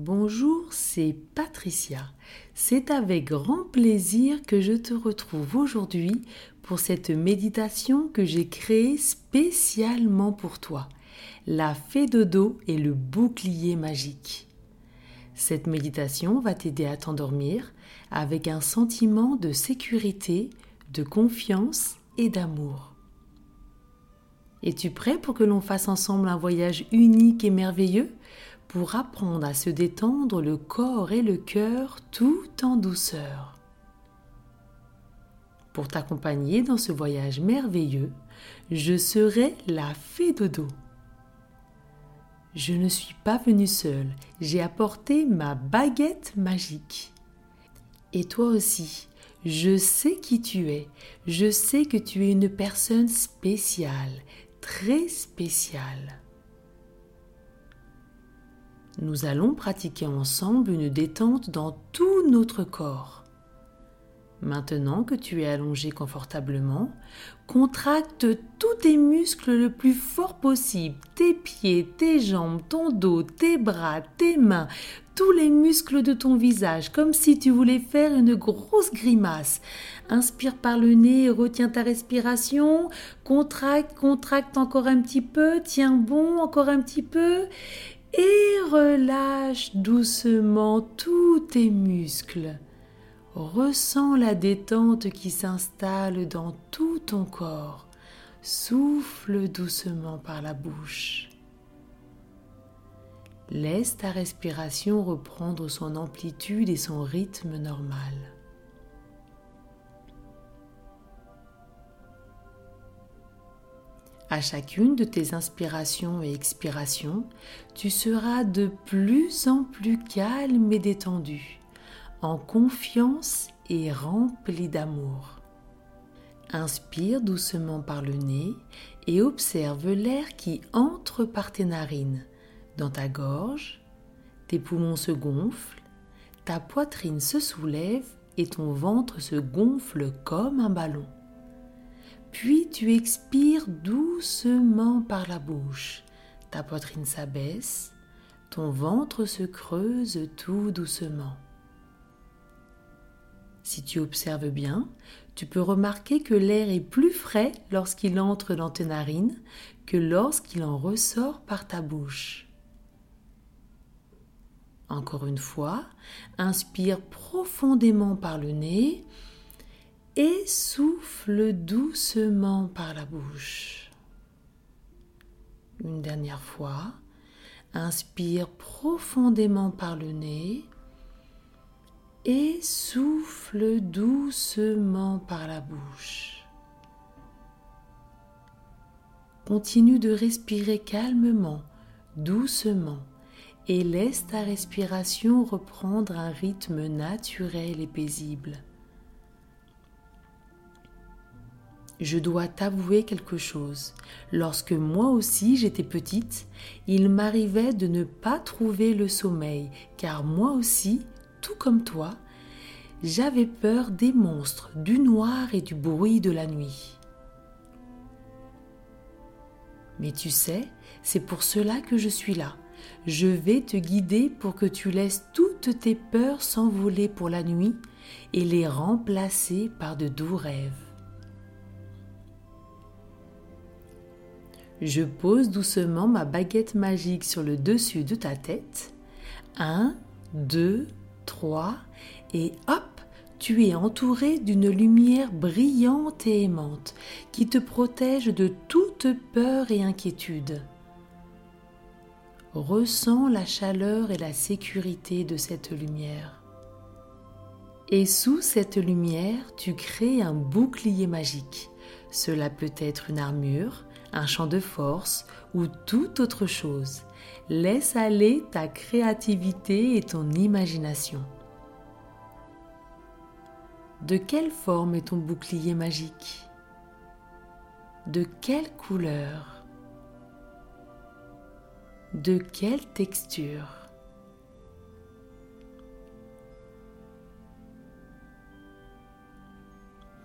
Bonjour, c'est Patricia. C'est avec grand plaisir que je te retrouve aujourd'hui pour cette méditation que j'ai créée spécialement pour toi. La fée de dos et le bouclier magique. Cette méditation va t'aider à t'endormir avec un sentiment de sécurité, de confiance et d'amour. Es-tu prêt pour que l'on fasse ensemble un voyage unique et merveilleux? Pour apprendre à se détendre le corps et le cœur tout en douceur. Pour t'accompagner dans ce voyage merveilleux, je serai la fée dodo. Je ne suis pas venue seule, j'ai apporté ma baguette magique. Et toi aussi, je sais qui tu es, je sais que tu es une personne spéciale, très spéciale nous allons pratiquer ensemble une détente dans tout notre corps. Maintenant que tu es allongé confortablement, contracte tous tes muscles le plus fort possible, tes pieds, tes jambes, ton dos, tes bras, tes mains, tous les muscles de ton visage, comme si tu voulais faire une grosse grimace. Inspire par le nez retiens ta respiration. Contracte, contracte encore un petit peu. Tiens bon, encore un petit peu et relâche doucement tous tes muscles. Ressens la détente qui s'installe dans tout ton corps. Souffle doucement par la bouche. Laisse ta respiration reprendre son amplitude et son rythme normal. À chacune de tes inspirations et expirations, tu seras de plus en plus calme et détendu, en confiance et rempli d'amour. Inspire doucement par le nez et observe l'air qui entre par tes narines, dans ta gorge, tes poumons se gonflent, ta poitrine se soulève et ton ventre se gonfle comme un ballon. Puis tu expires doucement par la bouche. Ta poitrine s'abaisse, ton ventre se creuse tout doucement. Si tu observes bien, tu peux remarquer que l'air est plus frais lorsqu'il entre dans tes narines que lorsqu'il en ressort par ta bouche. Encore une fois, inspire profondément par le nez et souffle doucement par la bouche. Une dernière fois, inspire profondément par le nez et souffle doucement par la bouche. Continue de respirer calmement, doucement, et laisse ta respiration reprendre un rythme naturel et paisible. Je dois t'avouer quelque chose. Lorsque moi aussi j'étais petite, il m'arrivait de ne pas trouver le sommeil, car moi aussi, tout comme toi, j'avais peur des monstres, du noir et du bruit de la nuit. Mais tu sais, c'est pour cela que je suis là. Je vais te guider pour que tu laisses toutes tes peurs s'envoler pour la nuit et les remplacer par de doux rêves. Je pose doucement ma baguette magique sur le dessus de ta tête. Un, deux, trois, et hop, tu es entouré d'une lumière brillante et aimante qui te protège de toute peur et inquiétude. Ressens la chaleur et la sécurité de cette lumière. Et sous cette lumière, tu crées un bouclier magique. Cela peut être une armure, un champ de force ou toute autre chose. Laisse aller ta créativité et ton imagination. De quelle forme est ton bouclier magique? De quelle couleur? De quelle texture?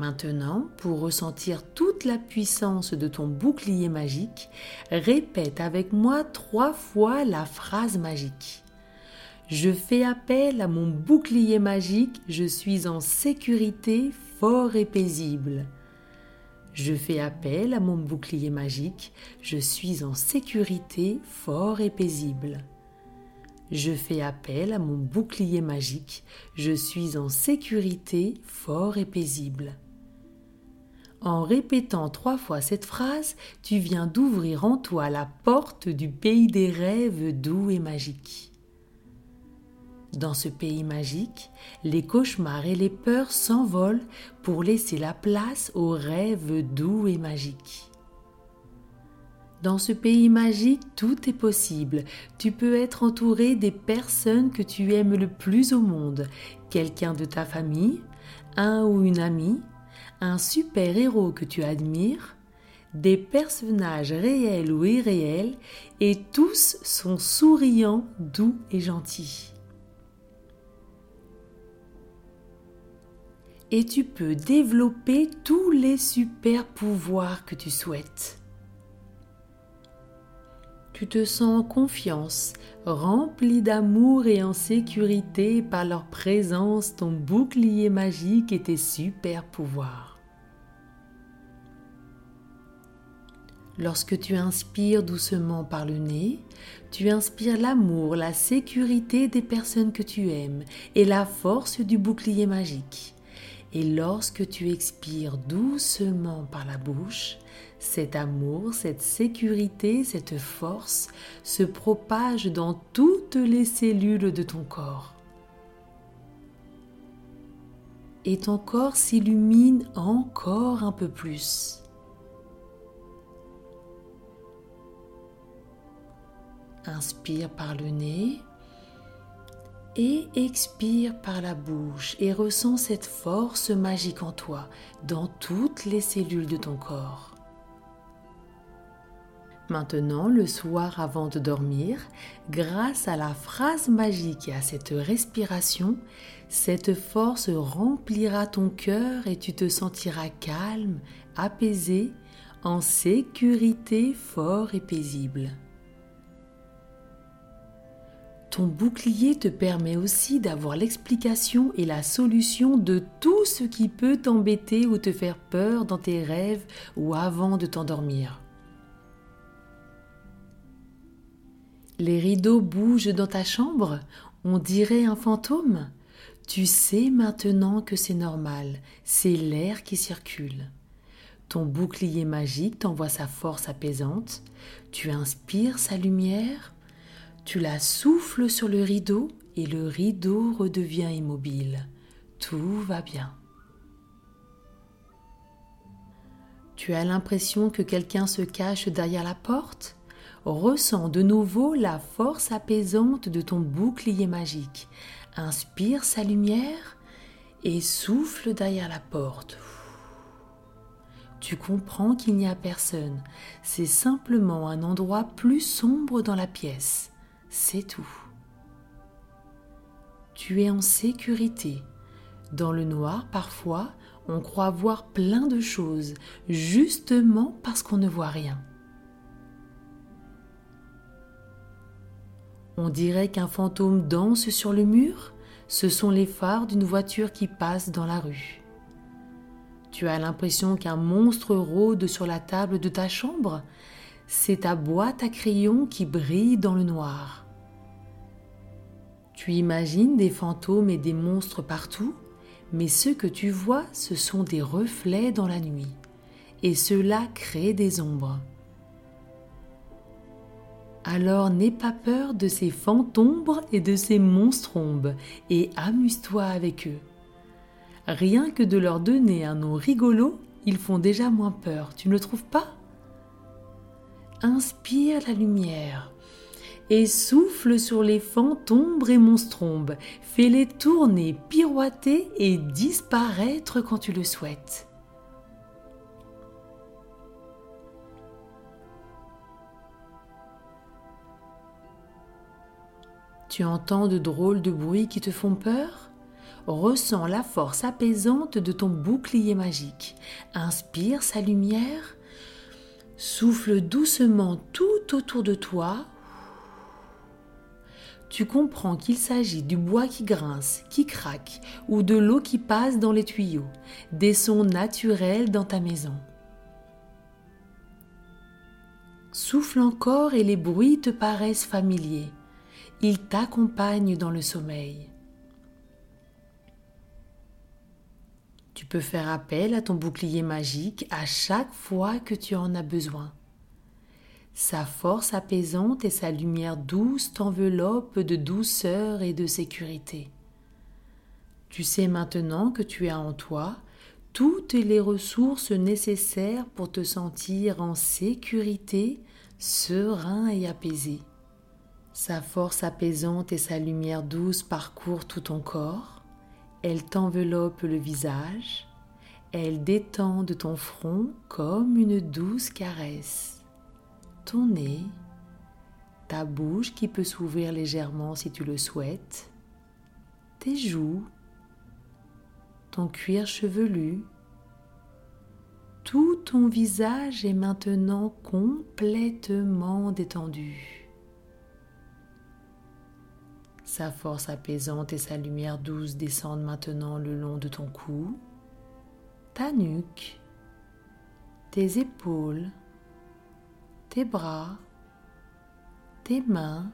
Maintenant, pour ressentir toute la puissance de ton bouclier magique, répète avec moi trois fois la phrase magique. Je fais appel à mon bouclier magique, je suis en sécurité, fort et paisible. Je fais appel à mon bouclier magique, je suis en sécurité, fort et paisible. Je fais appel à mon bouclier magique, je suis en sécurité, fort et paisible. En répétant trois fois cette phrase, tu viens d'ouvrir en toi la porte du pays des rêves doux et magiques. Dans ce pays magique, les cauchemars et les peurs s'envolent pour laisser la place aux rêves doux et magiques. Dans ce pays magique, tout est possible. Tu peux être entouré des personnes que tu aimes le plus au monde, quelqu'un de ta famille, un ou une amie, un super-héros que tu admires, des personnages réels ou irréels, et tous sont souriants, doux et gentils. et tu peux développer tous les super pouvoirs que tu souhaites. Tu te sens en confiance, rempli d'amour et en sécurité par leur présence, ton bouclier magique et tes super pouvoirs. Lorsque tu inspires doucement par le nez, tu inspires l'amour, la sécurité des personnes que tu aimes et la force du bouclier magique. Et lorsque tu expires doucement par la bouche, cet amour, cette sécurité, cette force se propage dans toutes les cellules de ton corps. Et ton corps s'illumine encore un peu plus. Inspire par le nez et expire par la bouche et ressens cette force magique en toi, dans toutes les cellules de ton corps. Maintenant, le soir avant de dormir, grâce à la phrase magique et à cette respiration, cette force remplira ton cœur et tu te sentiras calme, apaisé, en sécurité, fort et paisible. Ton bouclier te permet aussi d'avoir l'explication et la solution de tout ce qui peut t'embêter ou te faire peur dans tes rêves ou avant de t'endormir. Les rideaux bougent dans ta chambre, on dirait un fantôme. Tu sais maintenant que c'est normal, c'est l'air qui circule. Ton bouclier magique t'envoie sa force apaisante, tu inspires sa lumière, tu la souffles sur le rideau et le rideau redevient immobile. Tout va bien. Tu as l'impression que quelqu'un se cache derrière la porte? Ressens de nouveau la force apaisante de ton bouclier magique. Inspire sa lumière et souffle derrière la porte. Tu comprends qu'il n'y a personne. C'est simplement un endroit plus sombre dans la pièce c'est tout. Tu es en sécurité. Dans le noir, parfois, on croit voir plein de choses, justement parce qu'on ne voit rien. On dirait qu'un fantôme danse sur le mur, ce sont les phares d'une voiture qui passe dans la rue. Tu as l'impression qu'un monstre rôde sur la table de ta chambre, c'est ta boîte à crayons qui brille dans le noir. Tu imagines des fantômes et des monstres partout, mais ce que tu vois, ce sont des reflets dans la nuit, et cela crée des ombres. Alors n'aie pas peur de ces fantômes et de ces monstrombes, et amuse-toi avec eux. Rien que de leur donner un nom rigolo, ils font déjà moins peur, tu ne le trouves pas? Inspire la lumière et souffle sur les fantômes et monstrombes, fais-les tourner, pirouetter et disparaître quand tu le souhaites. Tu entends de drôles de bruits qui te font peur? Ressens la force apaisante de ton bouclier magique. Inspire sa lumière Souffle doucement tout autour de toi. Tu comprends qu'il s'agit du bois qui grince, qui craque, ou de l'eau qui passe dans les tuyaux, des sons naturels dans ta maison. Souffle encore et les bruits te paraissent familiers. Ils t'accompagnent dans le sommeil. Tu peux faire appel à ton bouclier magique à chaque fois que tu en as besoin. Sa force apaisante et sa lumière douce t'enveloppent de douceur et de sécurité. Tu sais maintenant que tu as en toi toutes les ressources nécessaires pour te sentir en sécurité, serein et apaisé. Sa force apaisante et sa lumière douce parcourent tout ton corps. Elle t'enveloppe le visage. Elle détendent ton front comme une douce caresse ton nez, ta bouche qui peut s'ouvrir légèrement si tu le souhaites, tes joues, ton cuir chevelu. Tout ton visage est maintenant complètement détendu. Sa force apaisante et sa lumière douce descendent maintenant le long de ton cou, ta nuque, tes épaules, tes bras, tes mains,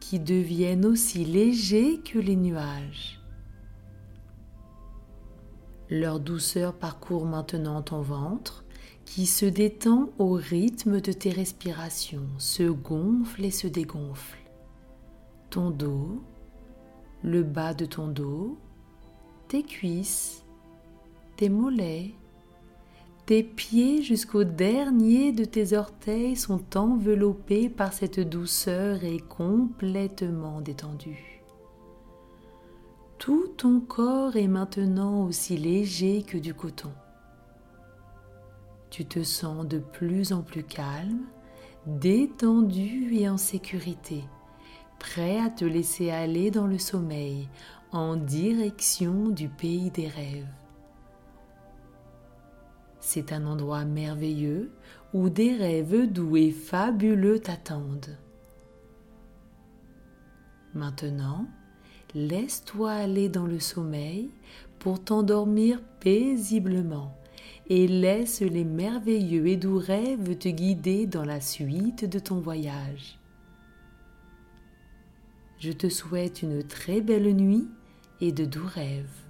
qui deviennent aussi légers que les nuages. Leur douceur parcourt maintenant ton ventre, qui se détend au rythme de tes respirations, se gonfle et se dégonfle. Ton dos, le bas de ton dos, tes cuisses, tes mollets, tes pieds jusqu'au dernier de tes orteils sont enveloppés par cette douceur et complètement détendus. Tout ton corps est maintenant aussi léger que du coton. Tu te sens de plus en plus calme, détendu et en sécurité, prêt à te laisser aller dans le sommeil en direction du pays des rêves. C'est un endroit merveilleux où des rêves doux et fabuleux t'attendent. Maintenant, laisse-toi aller dans le sommeil pour t'endormir paisiblement et laisse les merveilleux et doux rêves te guider dans la suite de ton voyage. Je te souhaite une très belle nuit et de doux rêves.